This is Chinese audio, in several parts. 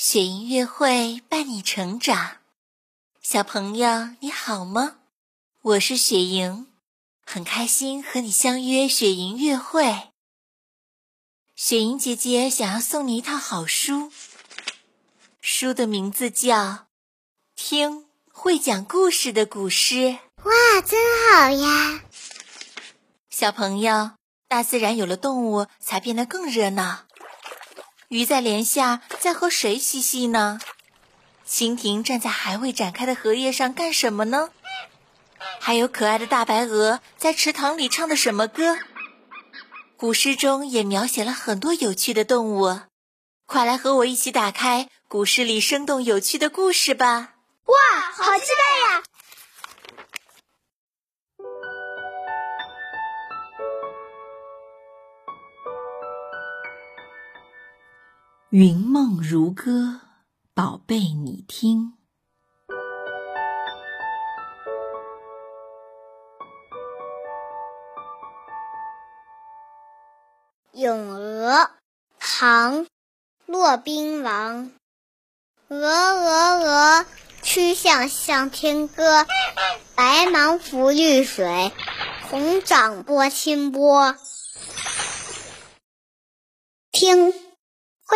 雪莹乐会伴你成长，小朋友你好吗？我是雪莹，很开心和你相约雪莹乐会。雪莹姐姐想要送你一套好书，书的名字叫《听会讲故事的古诗》。哇，真好呀！小朋友，大自然有了动物，才变得更热闹。鱼在帘下，在和谁嬉戏呢？蜻蜓站在还未展开的荷叶上干什么呢？还有可爱的大白鹅在池塘里唱的什么歌？古诗中也描写了很多有趣的动物，快来和我一起打开古诗里生动有趣的故事吧！哇，好期待呀！云梦如歌，宝贝，你听。《咏鹅》唐·骆宾王。鹅鹅鹅，曲项向天歌。白芒浮绿水，红掌拨清波。听。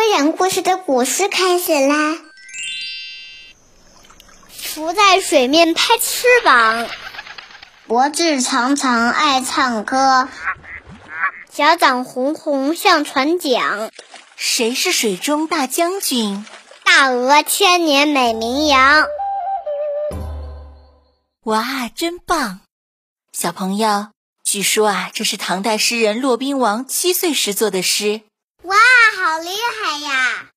会讲故事的古诗开始啦！浮在水面拍翅膀，脖子长长爱唱歌，脚掌红红像船桨。谁是水中大将军？大鹅千年美名扬。哇，真棒！小朋友，据说啊，这是唐代诗人骆宾王七岁时作的诗。哇，好厉害呀！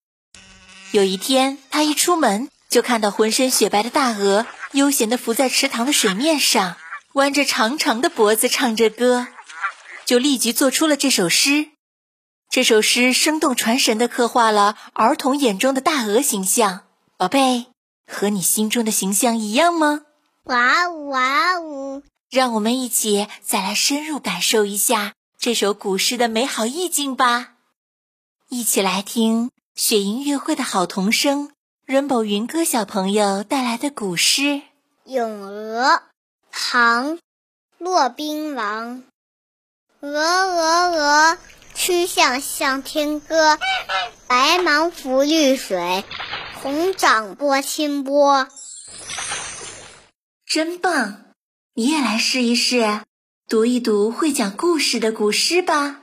有一天，他一出门就看到浑身雪白的大鹅悠闲地浮在池塘的水面上，弯着长长的脖子唱着歌，就立即做出了这首诗。这首诗生动传神地刻画了儿童眼中的大鹅形象。宝贝，和你心中的形象一样吗？哇呜哇呜！让我们一起再来深入感受一下这首古诗的美好意境吧。一起来听雪莹乐会的好童声 Rainbow 云歌小朋友带来的古诗《咏鹅》，唐·骆宾王。鹅鹅鹅，曲项向天歌。白芒浮绿水，红掌拨清波。真棒！你也来试一试，读一读会讲故事的古诗吧。